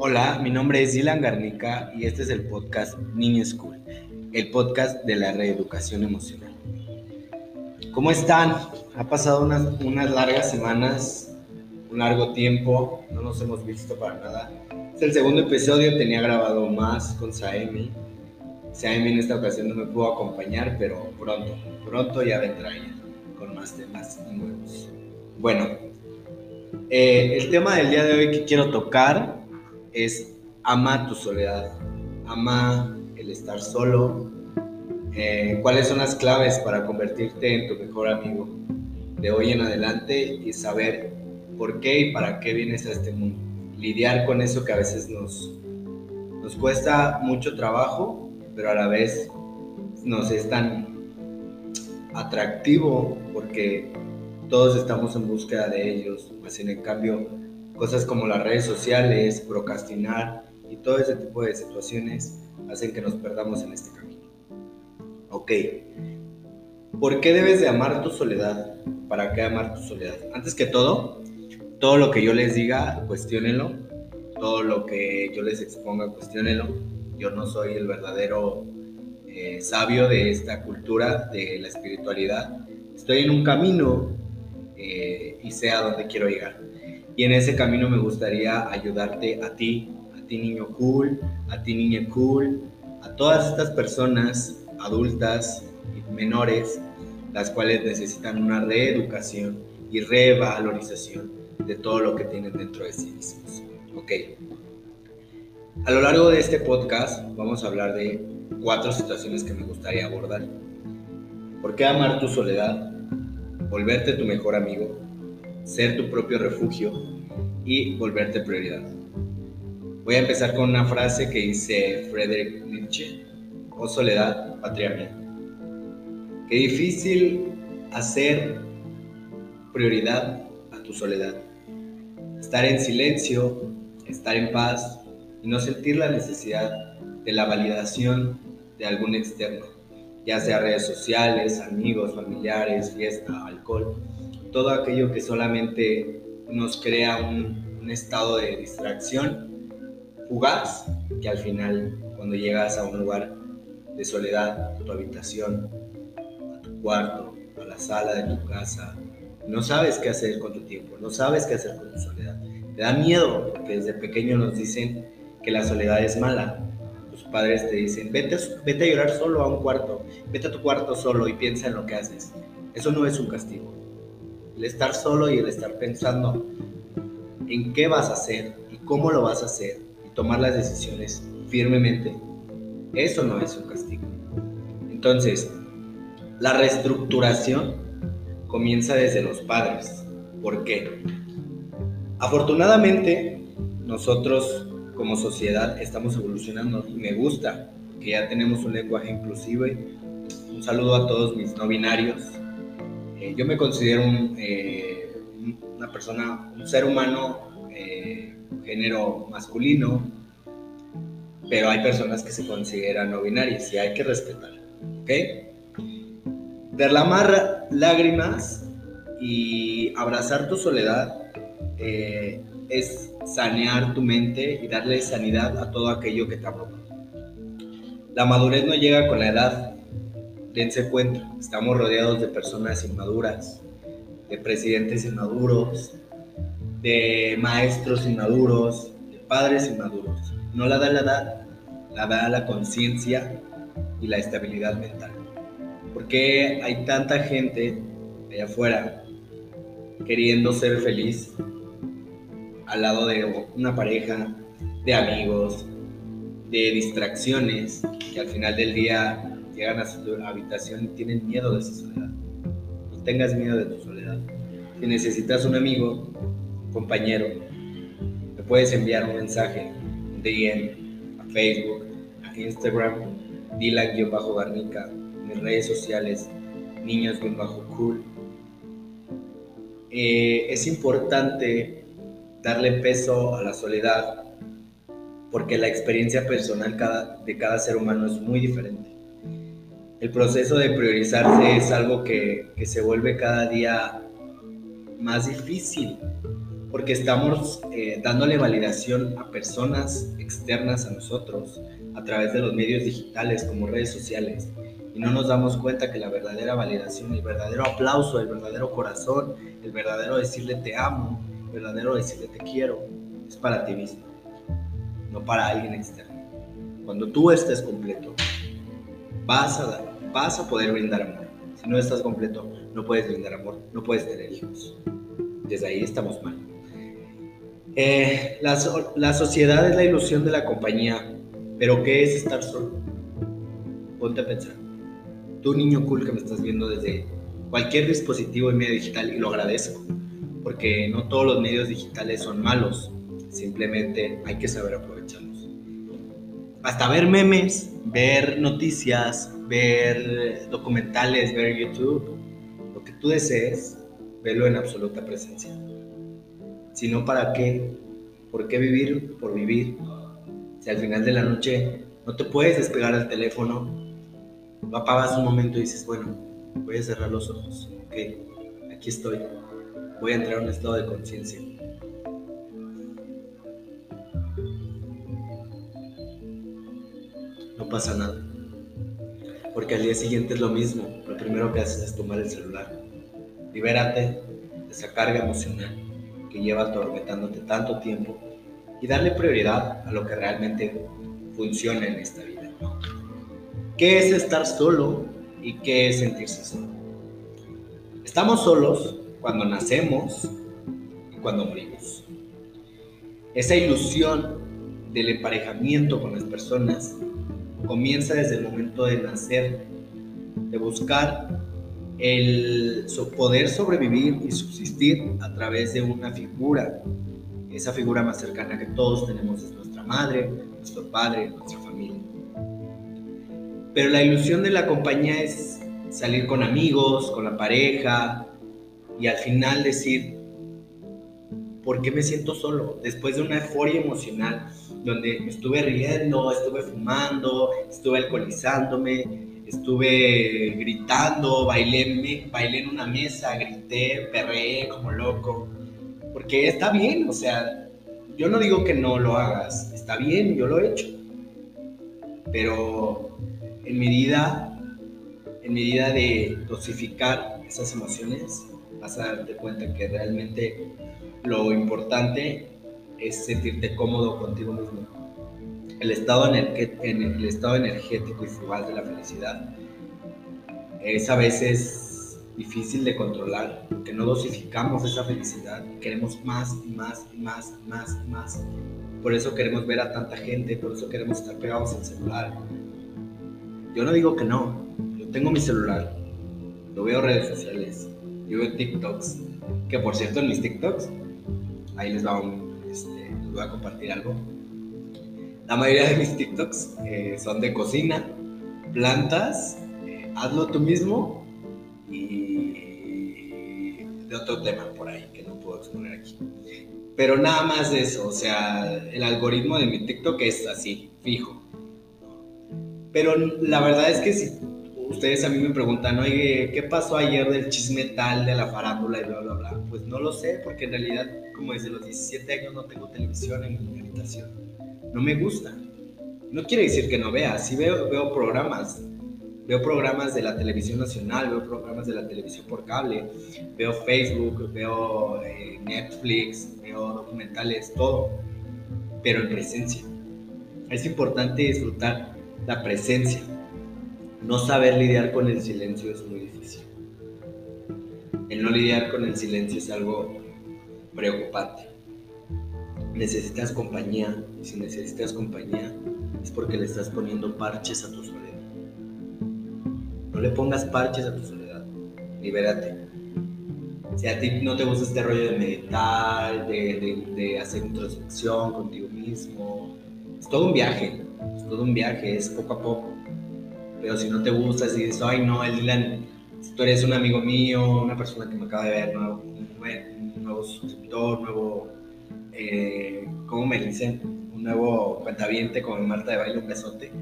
Hola, mi nombre es Dylan Garnica y este es el podcast Niño School, el podcast de la reeducación emocional. ¿Cómo están? Ha pasado unas, unas largas semanas, un largo tiempo, no nos hemos visto para nada. Es el segundo episodio, tenía grabado más con Saemi. Saemi en esta ocasión no me pudo acompañar, pero pronto, pronto ya vendrá ella con más temas nuevos. Bueno, eh, el tema del día de hoy que quiero tocar es ama tu soledad, ama el estar solo. Eh, ¿Cuáles son las claves para convertirte en tu mejor amigo de hoy en adelante y saber por qué y para qué vienes a este mundo? Lidiar con eso que a veces nos, nos cuesta mucho trabajo, pero a la vez nos es tan atractivo porque todos estamos en búsqueda de ellos, más en cambio cosas como las redes sociales, procrastinar y todo ese tipo de situaciones hacen que nos perdamos en este camino. Ok, ¿por qué debes de amar tu soledad? ¿Para qué amar tu soledad? Antes que todo, todo lo que yo les diga, cuestionenlo, todo lo que yo les exponga, cuestionenlo. Yo no soy el verdadero eh, sabio de esta cultura, de la espiritualidad. Estoy en un camino eh, y sé a dónde quiero llegar. Y en ese camino me gustaría ayudarte a ti, a ti niño cool, a ti niña cool, a todas estas personas adultas y menores, las cuales necesitan una reeducación y revalorización de todo lo que tienen dentro de sí mismos. Ok. A lo largo de este podcast vamos a hablar de cuatro situaciones que me gustaría abordar. ¿Por qué amar tu soledad? volverte tu mejor amigo, ser tu propio refugio y volverte prioridad. Voy a empezar con una frase que dice Friedrich Nietzsche, oh soledad, patria mía. Qué difícil hacer prioridad a tu soledad. Estar en silencio, estar en paz y no sentir la necesidad de la validación de algún externo ya sea redes sociales, amigos, familiares, fiesta, alcohol, todo aquello que solamente nos crea un, estado de distracción fugaz, que al final cuando llegas a un lugar de soledad, a tu habitación, a tu cuarto, a la sala de tu casa, no sabes qué hacer con tu tiempo, no sabes qué hacer con tu soledad. Te da miedo porque desde pequeño nos dicen que la soledad es mala, padres te dicen, vete, vete a llorar solo a un cuarto, vete a tu cuarto solo y piensa en lo que haces. Eso no es un castigo. El estar solo y el estar pensando en qué vas a hacer y cómo lo vas a hacer y tomar las decisiones firmemente, eso no es un castigo. Entonces, la reestructuración comienza desde los padres. ¿Por qué? Afortunadamente, nosotros como sociedad estamos evolucionando y me gusta que ya tenemos un lenguaje inclusivo. Un saludo a todos mis no binarios. Eh, yo me considero eh, una persona, un ser humano, eh, género masculino, pero hay personas que se consideran no binarias y hay que respetar. ¿Ok? Derramar lágrimas y abrazar tu soledad es sanear tu mente y darle sanidad a todo aquello que te abruma. La madurez no llega con la edad. Dense cuenta, estamos rodeados de personas inmaduras, de presidentes inmaduros, de maestros inmaduros, de padres inmaduros. No la da la edad, la da la conciencia y la estabilidad mental. ¿Por qué hay tanta gente allá afuera queriendo ser feliz al lado de una pareja, de amigos, de distracciones, que al final del día llegan a su habitación y tienen miedo de su soledad. No tengas miedo de tu soledad. Si necesitas un amigo, compañero, me puedes enviar un mensaje, un DM, a Facebook, a Instagram, Dylan-Garnica, mis redes sociales, niños-cool. Eh, es importante darle peso a la soledad, porque la experiencia personal de cada ser humano es muy diferente. El proceso de priorizarse es algo que, se vuelve cada día más difícil, porque estamos eh, dándole validación a personas externas a nosotros a través de los medios digitales como redes sociales y no nos damos cuenta que la verdadera validación, el verdadero aplauso, el verdadero corazón, el verdadero decirle te amo, el verdadero decirle te quiero, es para ti mismo, no para alguien externo. Cuando tú estés completo, vas a, vas a poder brindar amor. Si no estás completo, no puedes brindar amor, no puedes tener hijos. Desde ahí estamos mal. Eh, la, la, sociedad es la ilusión de la compañía, pero ¿qué es estar solo? Ponte a pensar. Tú, niño cool que me estás viendo desde cualquier dispositivo y medio digital, y lo agradezco, porque no todos los medios digitales son malos, simplemente hay que saber aprovecharlos. Hasta ver memes, ver noticias, ver documentales, ver YouTube, lo que tú desees, verlo en absoluta presencia. Si no, ¿para qué? ¿Por qué vivir por vivir? Si al final de la noche no te puedes despegar del teléfono, lo apagas un momento y dices, bueno, voy a cerrar los ojos, ok, aquí estoy, voy a entrar a un estado de conciencia. No pasa nada, porque al día siguiente es lo mismo, lo primero que haces es tomar el celular, libérate de esa carga emocional que lleva atormentándote tanto tiempo y darle prioridad a lo que realmente funciona en esta vida. ¿Qué es estar solo y qué es sentirse solo? Estamos solos cuando nacemos y cuando morimos. Esa ilusión del emparejamiento con las personas comienza desde el momento de nacer, de buscar el poder sobrevivir y subsistir a través de una figura. Esa figura más cercana que todos tenemos es nuestra madre, nuestro padre, nuestra familia. Pero la ilusión de la compañía es salir con amigos, con la pareja y al final decir, ¿por qué me siento solo? Después de una euforia emocional donde estuve riendo, estuve fumando, estuve alcoholizándome, estuve gritando, bailé, bailé en una mesa, grité, perreé como loco, porque está bien, o sea, yo no digo que no lo hagas, está bien, yo lo he hecho, pero en medida, en medida de dosificar esas emociones, vas a darte cuenta que realmente lo importante es sentirte cómodo contigo mismo el estado, en el estado energético y fugaz de la felicidad es a veces difícil de controlar, porque no dosificamos esa felicidad, queremos más y más y más y más y más. Por eso queremos ver a tanta gente, por eso queremos estar pegados al celular. Yo no digo que no, yo tengo mi celular, yo veo redes sociales, yo veo TikToks, que por cierto en mis TikToks, ahí les, va les voy a compartir algo la mayoría de mis TikToks eh, son de cocina, plantas, eh, hazlo tú mismo y de otro tema por ahí que no puedo exponer aquí. Pero nada más de eso, o sea, el algoritmo de mi TikTok es así, fijo. Pero la verdad es que si ustedes a mí me preguntan, oye, ¿qué pasó ayer del chisme tal, de la farándula y bla, bla, bla? Pues no lo sé, porque en realidad, como desde los 17 años no tengo televisión en mi habitación no me gusta. No quiere decir que no vea, sí veo, veo programas, veo programas de la televisión nacional, veo programas de la televisión por cable, veo Facebook, veo eh, Netflix, veo documentales, todo, pero en presencia. Es importante disfrutar la presencia. No saber lidiar con el silencio es muy difícil. El no lidiar con el silencio es algo preocupante necesitas compañía. Y si necesitas compañía, es porque le estás poniendo parches a tu soledad. No le pongas parches a tu soledad. Libérate. Si a ti no te gusta este rollo de meditar, de, de, hacer introspección contigo mismo, es todo un viaje. Es todo un viaje, es poco a poco. Pero si no te gusta, si dices, ay no, el Dylan, si tú eres un amigo mío, una persona que me acaba de ver, nuevo, un nuevo suscriptor, nuevo eh, ¿cómo me dicen? Un nuevo cuentaviente como Marta de Baile, un besote.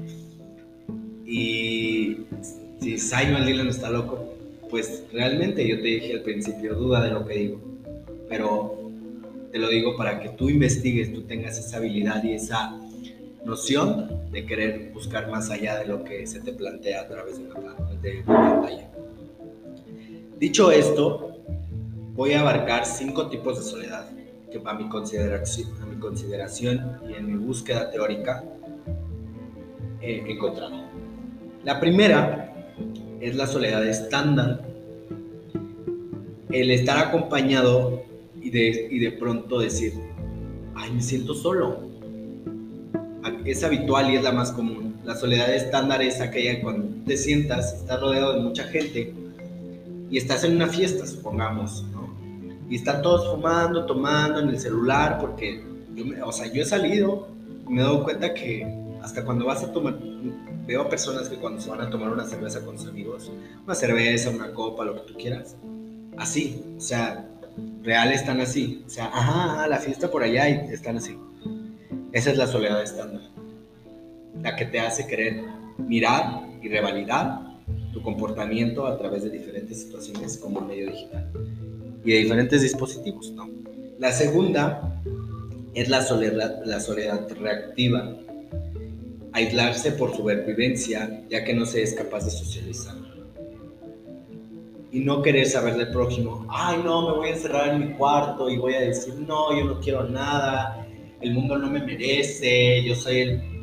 Y si Simon Dylan está loco, pues realmente yo te dije al principio, duda de lo que digo. Pero te lo digo para que tú investigues, tú tengas esa habilidad y esa noción de querer buscar más allá de lo que se te plantea a través de una, de pantalla. Dicho esto, voy a abarcar cinco tipos de soledad que a mi consideración, a mi consideración y en mi búsqueda teórica he encontrado. La primera es la soledad estándar, el estar acompañado y de, y de pronto decir, ay, me siento solo, es habitual y es la más común. La soledad estándar es aquella cuando te sientas, estás rodeado de mucha gente y estás en una fiesta, supongamos. Y están todos fumando, tomando en el celular, porque, yo, o sea, yo he salido y me he dado cuenta que hasta cuando vas a tomar, veo a personas que cuando se van a tomar una cerveza con sus amigos, una cerveza, una copa, lo que tú quieras, así, o sea, real están así, o sea, ajá, la fiesta por allá y están así. Esa es la soledad estándar, la que te hace querer mirar y revalidar tu comportamiento a través de diferentes situaciones como medio digital y de diferentes dispositivos. La segunda es la soledad, la soledad reactiva, aislarse por supervivencia ya que no se es capaz de socializar y no querer saber del prójimo. Ay, no, me voy a encerrar en mi cuarto y voy a decir, no, yo no quiero nada, el mundo no me merece, yo soy el,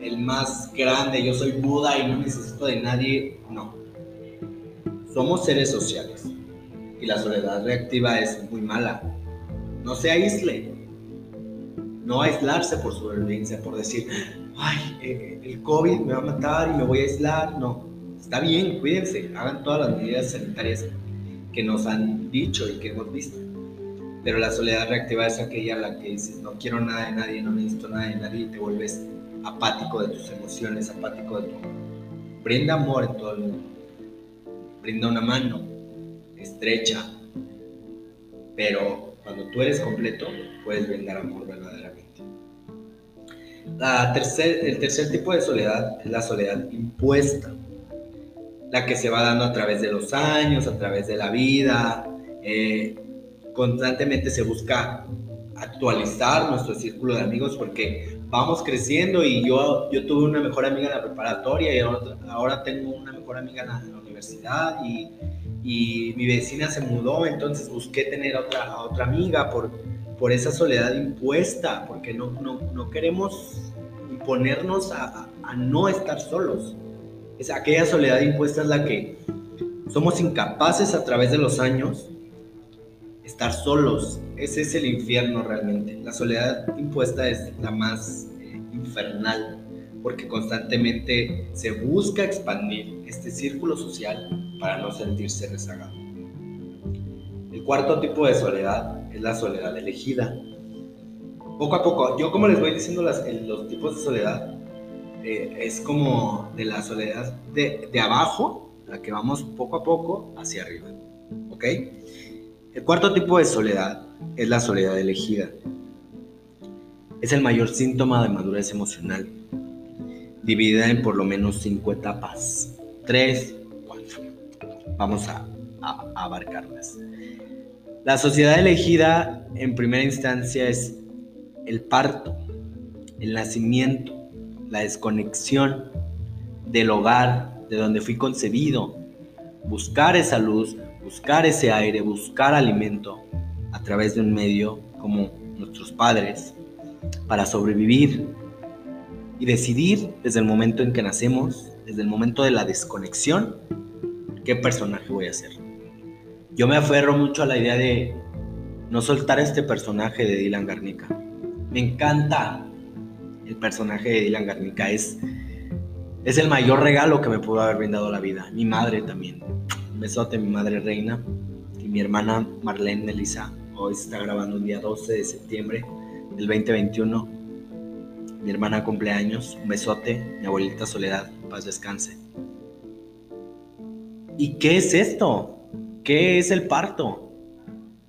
el más grande, yo soy Buda y no necesito de nadie. No. Somos seres sociales y la soledad reactiva es muy mala. No se aísle. No aislarse por supervivencia, por decir, ay, eh, el COVID me va a matar y me voy a aislar. No, está bien, cuídense, hagan todas las medidas sanitarias que nos han dicho y que hemos visto pero la soledad reactiva es aquella en la que dices, no quiero nada de nadie, no necesito nada de nadie y te vuelves apático de tus emociones, apático de tu Brinda amor en todo el mundo. Brinda una mano, estrecha, pero cuando tú eres completo, puedes brindar amor verdaderamente. La tercer, el tercer tipo de soledad es la soledad impuesta, la que se va dando a través de los años, a través de la vida, eh, constantemente se busca actualizar nuestro círculo de amigos porque vamos creciendo y yo, yo tuve una mejor amiga en la preparatoria y ahora, tengo una mejor amiga en la, universidad y, y, mi vecina se mudó, entonces busqué tener otra, otra amiga por, por esa soledad impuesta, porque no, no, no queremos imponernos a, a, no estar solos. Es aquella soledad impuesta es la que somos incapaces a través de los años estar solos. Ese es el infierno realmente. La soledad impuesta es la más eh, infernal porque constantemente se busca expandir este círculo social para no sentirse rezagado. El cuarto tipo de soledad es la soledad elegida. Poco a poco, yo como les voy diciendo los tipos de soledad, eh, es como de la soledad de, de abajo, la que vamos poco a poco hacia arriba. ¿Ok? El cuarto tipo de soledad es la soledad elegida. Es el mayor síntoma de madurez emocional, dividida en por lo menos cinco etapas. Tres, cuatro. Vamos a, abarcarlas. La sociedad elegida en primera instancia es el parto, el nacimiento, la desconexión del hogar, de donde fui concebido, buscar esa luz, buscar ese aire, buscar alimento a través de un medio como nuestros padres para sobrevivir y decidir desde el momento en que nacemos, desde el momento de la desconexión, qué personaje voy a ser. Yo me aferro mucho a la idea de no soltar este personaje de Dylan Garnica. Me encanta el personaje de Dylan Garnica. Es, es el mayor regalo que me pudo haber brindado la vida. Mi madre también besote, mi madre reina y mi hermana Marlene Melissa. Hoy se está grabando el día 12 de septiembre del 2021. Mi hermana cumpleaños, un besote, mi abuelita Soledad, paz descanse. ¿Y qué es esto? ¿Qué es el parto?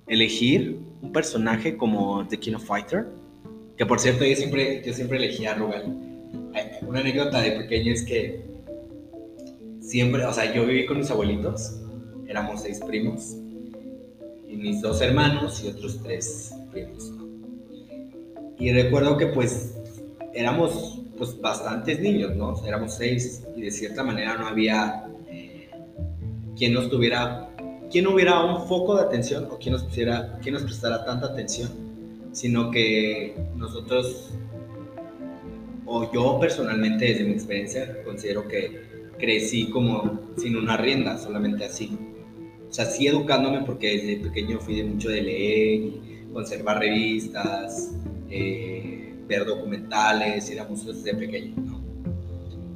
Elegir un personaje como The King of Fighter, que por cierto yo siempre, yo siempre elegía a Rugal. Una anécdota de pequeño es que siempre, o sea, yo viví con mis abuelitos, éramos seis primos, y mis dos hermanos y otros tres primos. Y recuerdo que pues éramos pues bastantes niños, ¿no? Éramos seis y de cierta manera no había eh, quien nos tuviera, quien hubiera un foco de atención o quien nos pusiera, quien nos prestara tanta atención, sino que nosotros o yo personalmente desde mi experiencia considero que crecí como sin una rienda, solamente así. O sea, sí educándome porque desde pequeño fui de mucho de leer, conservar revistas, eh, ver documentales, ir a museos desde pequeño.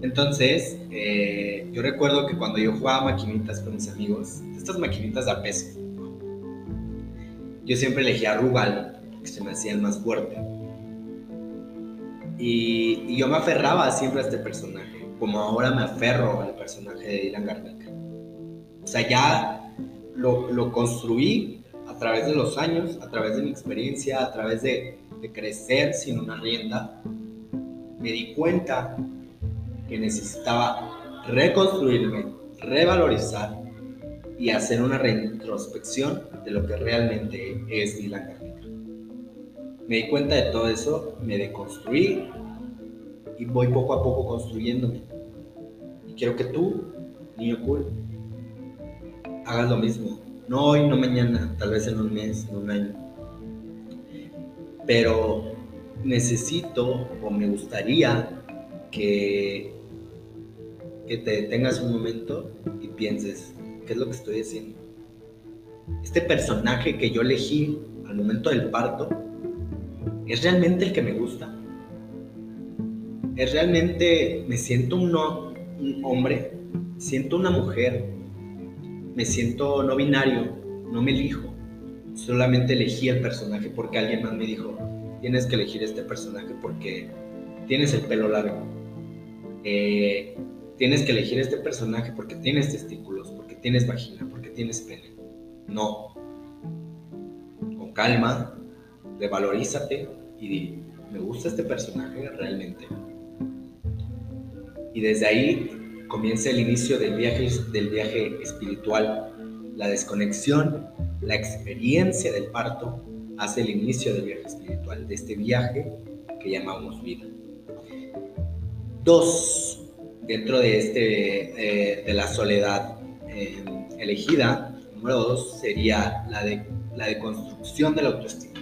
Entonces, eh, yo recuerdo que cuando yo jugaba maquinitas con mis amigos, estas maquinitas a peso, yo siempre elegía Rugal, que se me hacía el más fuerte. Y, yo me aferraba siempre a este personaje, como ahora me aferro al personaje de Dylan Garnica. O sea, ya lo, lo construí a través de los años, a través de mi experiencia, a través de, de crecer sin una rienda, me di cuenta que necesitaba reconstruirme, revalorizar y hacer una retrospección de lo que realmente es Dylan Garnica. Me di cuenta de todo eso, me deconstruí y voy poco a poco construyéndome. Quiero que tú, niño cool, hagas lo mismo. No hoy, no mañana, tal vez en un mes, en un año. Pero necesito o me gustaría que, que te detengas un momento y pienses, ¿qué es lo que estoy haciendo? Este personaje que yo elegí al momento del parto, ¿es realmente el que me gusta? ¿Es realmente, me siento un, un hombre? ¿Siento una mujer? ¿Me siento no binario? ¿No me elijo? Solamente elegí el personaje porque alguien más me dijo, tienes que elegir este personaje porque tienes el pelo largo. Eh, tienes que elegir este personaje porque tienes testículos, porque tienes vagina, porque tienes pene. No. Con calma, revalorízate y di, me gusta este personaje realmente. Y desde ahí comienza el inicio del viaje, del viaje espiritual, la desconexión, la experiencia del parto hace el inicio del viaje espiritual, de este viaje que llamamos vida. Dos, dentro de, este, eh, de la soledad eh, elegida, número dos sería la de la deconstrucción de la autoestima.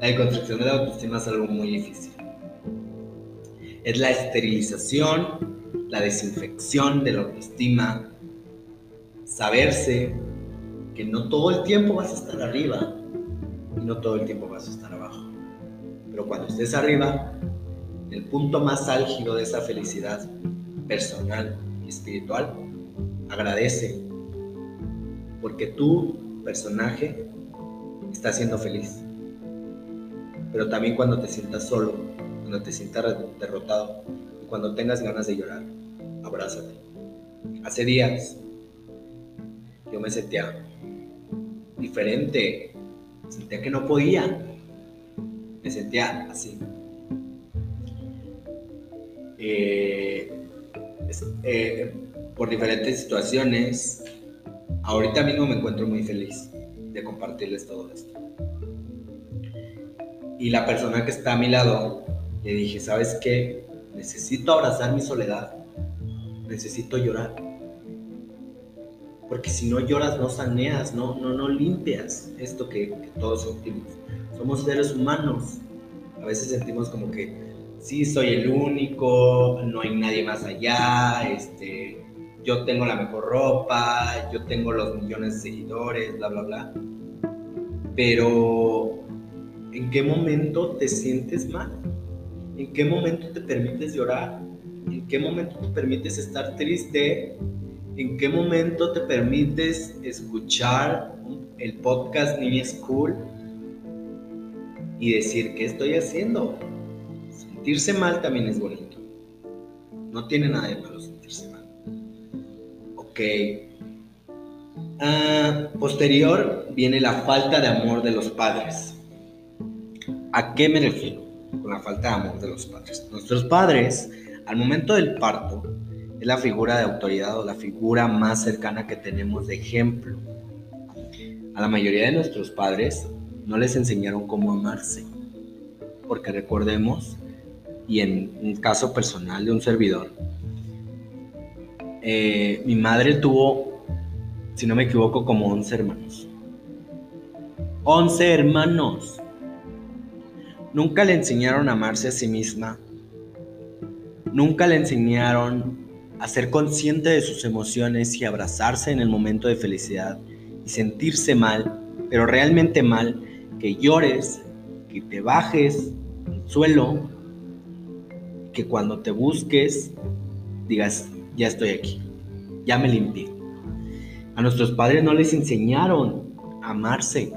La deconstrucción de la autoestima es algo muy difícil. Es la esterilización, la desinfección de la autoestima, saberse que no todo el tiempo vas a estar arriba y no todo el tiempo vas a estar abajo. Pero cuando estés arriba, el punto más álgido de esa felicidad personal y espiritual, agradece porque tu personaje está siendo feliz. Pero también cuando te sientas solo, cuando te sientas derrotado y cuando tengas ganas de llorar, abrázate. Hace días yo me sentía diferente, sentía que no podía, me sentía así. Eh, eh, por diferentes situaciones, ahorita mismo me encuentro muy feliz de compartirles todo esto. Y la persona que está a mi lado, le dije, ¿sabes qué? Necesito abrazar mi soledad, necesito llorar. Porque si no lloras, no saneas, no, no, no limpias esto que, todos sentimos. Somos seres humanos. A veces sentimos como que sí soy el único, no hay nadie más allá, este, yo tengo la mejor ropa, yo tengo los millones de seguidores, bla, bla, bla. Pero, ¿en qué momento te sientes mal? ¿En qué momento te permites llorar? ¿En qué momento te permites estar triste? ¿En qué momento te permites escuchar el podcast Niña School y decir, ¿qué estoy haciendo? Sentirse mal también es bonito. No tiene nada de malo sentirse mal. Ok. Ah, posterior viene la falta de amor de los padres. ¿A qué me refiero con la falta de amor de los padres? Nuestros padres, al momento del parto, es la figura de autoridad o la figura más cercana que tenemos de ejemplo. A la mayoría de nuestros padres no les enseñaron cómo amarse. Porque recordemos, y en un caso personal de un servidor, eh, mi madre tuvo, si no me equivoco, como 11 hermanos. 11 hermanos. Nunca le enseñaron a amarse a sí misma. Nunca le enseñaron a ser consciente de sus emociones y abrazarse en el momento de felicidad y sentirse mal, pero realmente mal, que llores, que te bajes al suelo, que cuando te busques digas, ya estoy aquí, ya me limpié. A nuestros padres no les enseñaron a amarse.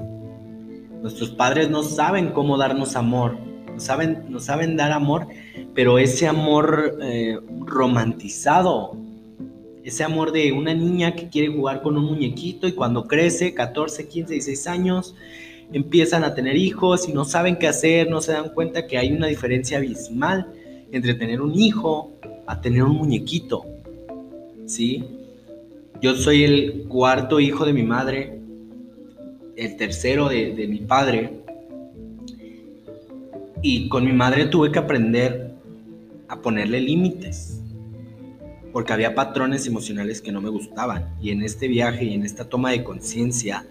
Nuestros padres no saben cómo darnos amor, no saben, no saben dar amor pero ese amor eh, romantizado, ese amor de una niña que quiere jugar con un muñequito y cuando crece, 14, 15, 16 años, empiezan a tener hijos y no saben qué hacer, no se dan cuenta que hay una diferencia abismal entre tener un hijo a tener un muñequito. ¿Sí? Yo soy el cuarto hijo de mi madre, el tercero de, de mi padre, y con mi madre tuve que aprender a ponerle límites, porque había patrones emocionales que no me gustaban. Y en este viaje y en esta toma de conciencia,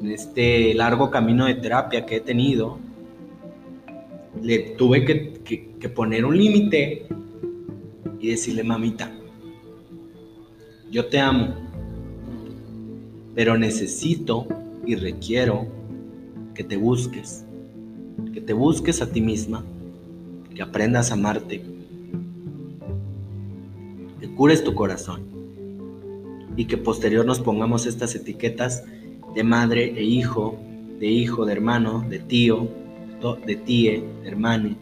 en este largo camino de terapia que he tenido, le tuve que, poner un límite y decirle, mamita, yo te amo, pero necesito y requiero que te busques, que te busques a ti misma, que aprendas a amarte, cures tu corazón y que posterior nos pongamos estas etiquetas de madre e hijo, de hijo, de hermano, de tío, de tíe, de hermano.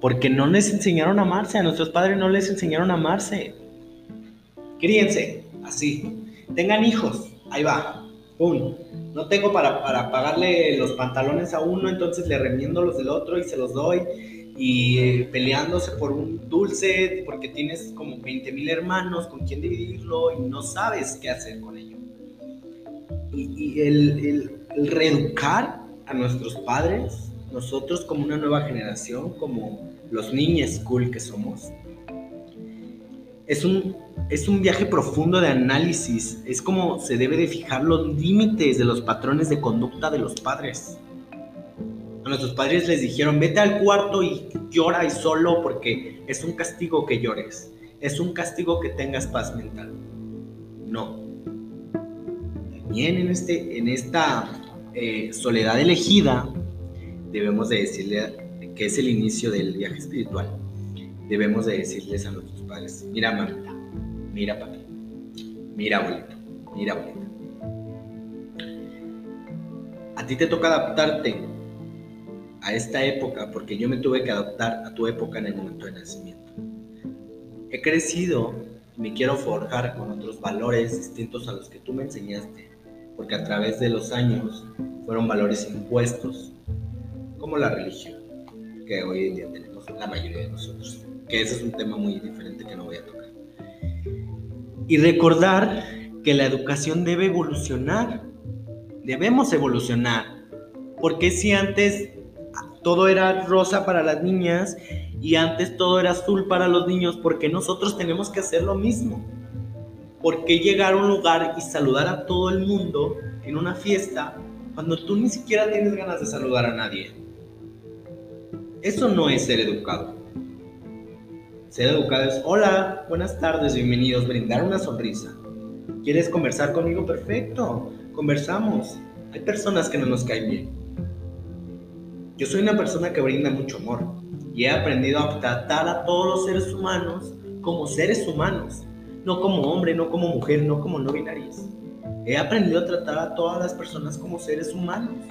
Porque no les enseñaron a amarse, a nuestros padres no les enseñaron a amarse. Críense, así. Tengan hijos, ahí va. Pum. No tengo para, para pagarle los pantalones a uno, entonces le remiendo los del otro y se los doy y eh, peleándose por un dulce porque tienes como 20 mil hermanos con quien dividirlo y no sabes qué hacer con ello. Y, el, el, reeducar a nuestros padres, nosotros como una nueva generación, como los niños cool que somos, es un, es un viaje profundo de análisis, es como se debe de fijar los límites de los patrones de conducta de los padres a nuestros padres les dijeron, vete al cuarto y llora y solo porque es un castigo que llores, es un castigo que tengas paz mental. No. También en, este, en esta eh, soledad elegida, debemos de decirle que es el inicio del viaje espiritual. Debemos de decirles a nuestros mira mamita, mira papi, mira abuelito, mira abuelita. A ti te toca adaptarte a esta época porque yo me tuve que adaptar a tu época en el momento de nacimiento. He crecido y me quiero forjar con otros valores distintos a los que tú me enseñaste, porque a través de los años fueron valores impuestos, como la religión, que hoy en día tenemos la mayoría de nosotros, que ese es un tema muy diferente que no voy a tocar. Y recordar que la educación debe evolucionar, debemos evolucionar, porque si antes todo era rosa para las niñas y antes todo era azul para los niños, porque nosotros tenemos que hacer lo mismo. ¿Por qué llegar a un lugar y saludar a todo el mundo en una fiesta cuando tú ni siquiera tienes ganas de saludar a nadie? Eso no es ser educado. Ser educado es, hola, buenas tardes, bienvenidos, brindar una sonrisa. ¿Quieres conversar conmigo? Perfecto, conversamos. Hay personas que no nos caen bien yo soy una persona que brinda mucho amor y he aprendido a tratar a todos los seres humanos como seres humanos, no como hombre, no como mujer, no como no binarios. He aprendido a tratar a todas las personas como seres humanos,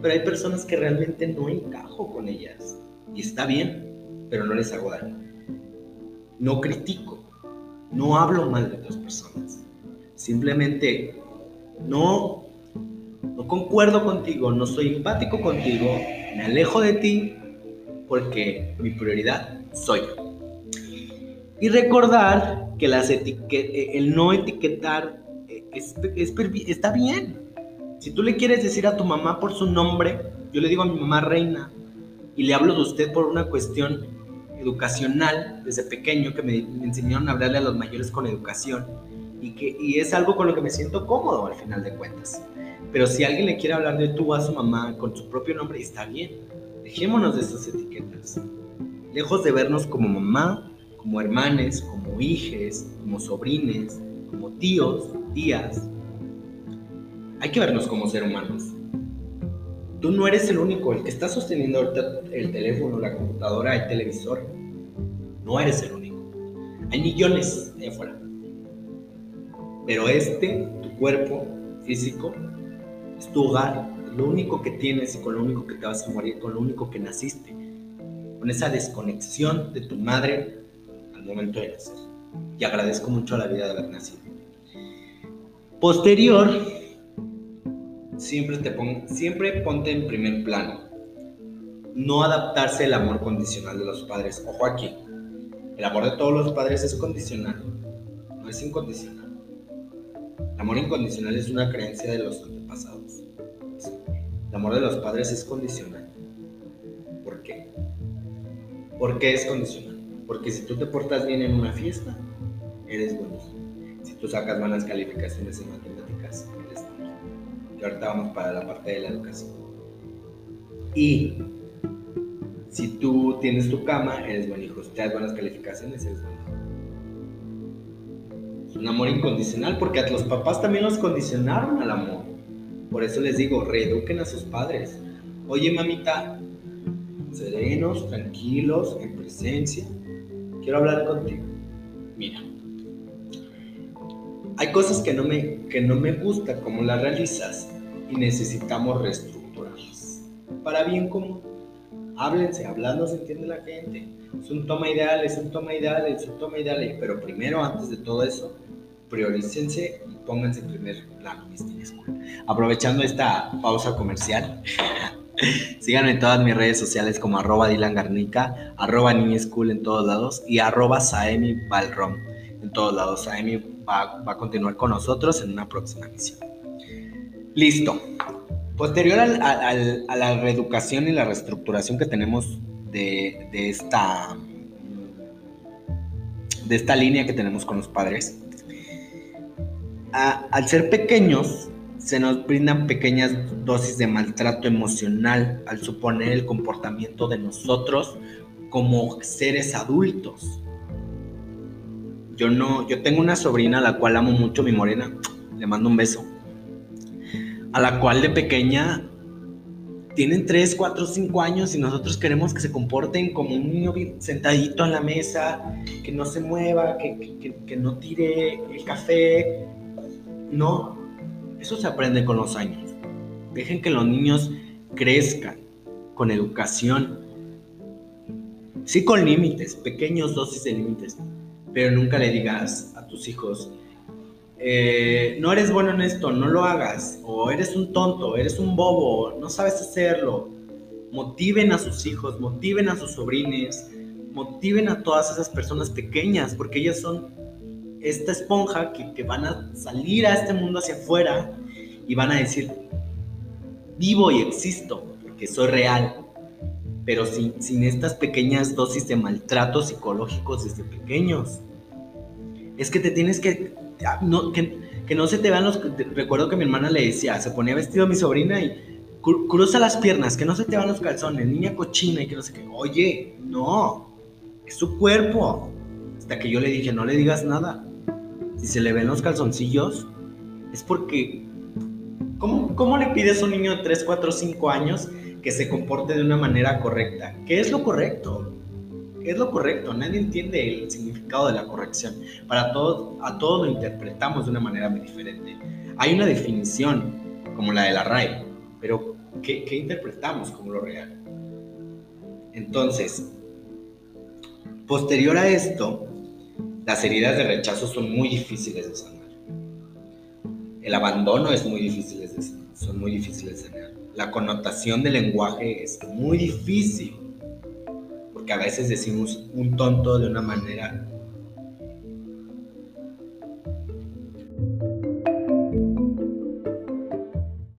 pero hay personas que realmente no encajo con ellas y está bien, pero no les hago daño. No critico, no hablo mal de otras personas, simplemente no no concuerdo contigo, no soy empático contigo, me alejo de ti porque mi prioridad soy yo. Y recordar que las eh, el no etiquetar eh, está bien. Si tú le quieres decir a tu mamá por su nombre, yo le digo a mi mamá reina y le hablo de usted por una cuestión educacional desde pequeño que me, enseñaron a hablarle a los mayores con educación y que y es algo con lo que me siento cómodo al final de cuentas. Pero si alguien le quiere hablar de tú a su mamá con su propio nombre, está bien. Dejémonos de esas etiquetas. Lejos de vernos como mamá, como hermanes, como hijes, como sobrines, como tíos, tías, hay que vernos como seres humanos. Tú no eres el único, el que está sosteniendo el teléfono, la computadora, el televisor. No eres el único. Hay millones de afuera. Pero este, tu cuerpo físico, es tu hogar, lo único que tienes y con lo único que te vas a morir, con lo único que naciste. Con esa desconexión de tu madre al momento de nacer. Y agradezco mucho a la vida de haber nacido. Posterior, siempre, te pon, siempre ponte en primer plano. No adaptarse al amor condicional de los padres. Ojo aquí, el amor de todos los padres es condicional, no es incondicional. El amor incondicional es una creencia de los antepasados. El amor de los padres es condicional. ¿Por qué? ¿Por qué es condicional? Porque si tú te portas bien en una fiesta, eres buenísimo. Si tú sacas buenas calificaciones en buenísimo. Y ahorita vamos para la parte de la educación. Y si tú tienes tu cama, eres buen hijo. Si te das buenas calificaciones, eres buen hijo. Es un amor incondicional porque a los papás también los condicionaron al amor. Por eso les digo, reeduquen a sus padres. Oye, mamita, serenos, tranquilos, en presencia. Quiero hablar contigo. Hay cosas que no me, que no me gusta como las realizas y necesitamos reestructurarlas. Para bien común háblense, hablando se entiende la gente. Es un toma ideal, es un toma ideal, es un toma ideal, pero primero, antes de todo eso, priorícense y pónganse en primer plano, mis. Aprovechando esta pausa comercial, síganme en todas mis redes sociales como arroba Dylan Garnica, arroba School en todos lados y arroba Saemi Balrom en todos lados. Saemi va, a continuar con nosotros en una próxima misión. Listo. Posterior a la reeducación y la reestructuración que tenemos de, esta, de esta línea que tenemos con los padres, al ser pequeños se nos brindan pequeñas dosis de maltrato emocional al suponer el comportamiento de nosotros como seres adultos. Yo no, yo tengo una sobrina a la cual amo mucho, mi morena, le mando un beso a la cual de pequeña tienen 3, 4, 5 años y nosotros queremos que se comporten como un niño sentadito en la mesa, que no se mueva, que, no tire el café. No, eso se aprende con los años. Dejen que los niños crezcan con educación. Sí con límites, pequeños dosis de límites, pero nunca le digas a tus hijos, eh, no eres bueno en esto, no lo hagas, o eres un tonto, eres un bobo, no sabes hacerlo. Motiven a sus hijos, motiven a sus sobrines, motiven a todas esas personas pequeñas, porque ellas son esta esponja que, van a salir a este mundo hacia afuera y van a decir, vivo y existo, porque soy real, pero sin, sin estas pequeñas dosis de maltrato psicológicos desde pequeños. Es que te tienes que no, que, no se te vean los... Recuerdo que mi hermana le decía, se ponía vestido a mi sobrina y cruza las piernas, que no se te van los calzones, niña cochina y que no sé qué. Oye, no, es su cuerpo. Hasta que yo le dije, no le digas nada. Si se le ven los calzoncillos, es porque... ¿Cómo, cómo le pides a un niño de 3, 4, 5 años que se comporte de una manera correcta? ¿Qué es lo correcto? es lo correcto, nadie entiende el significado de la corrección. Para todos, a todos lo interpretamos de una manera muy diferente. Hay una definición, como la de la RAE, pero ¿qué, qué interpretamos como lo real? Entonces, posterior a esto, las heridas de rechazo son muy difíciles de sanar. El abandono es muy difícil de sanar, son muy difíciles de sanar. La connotación del lenguaje es muy difícil que a veces decimos un tonto de una manera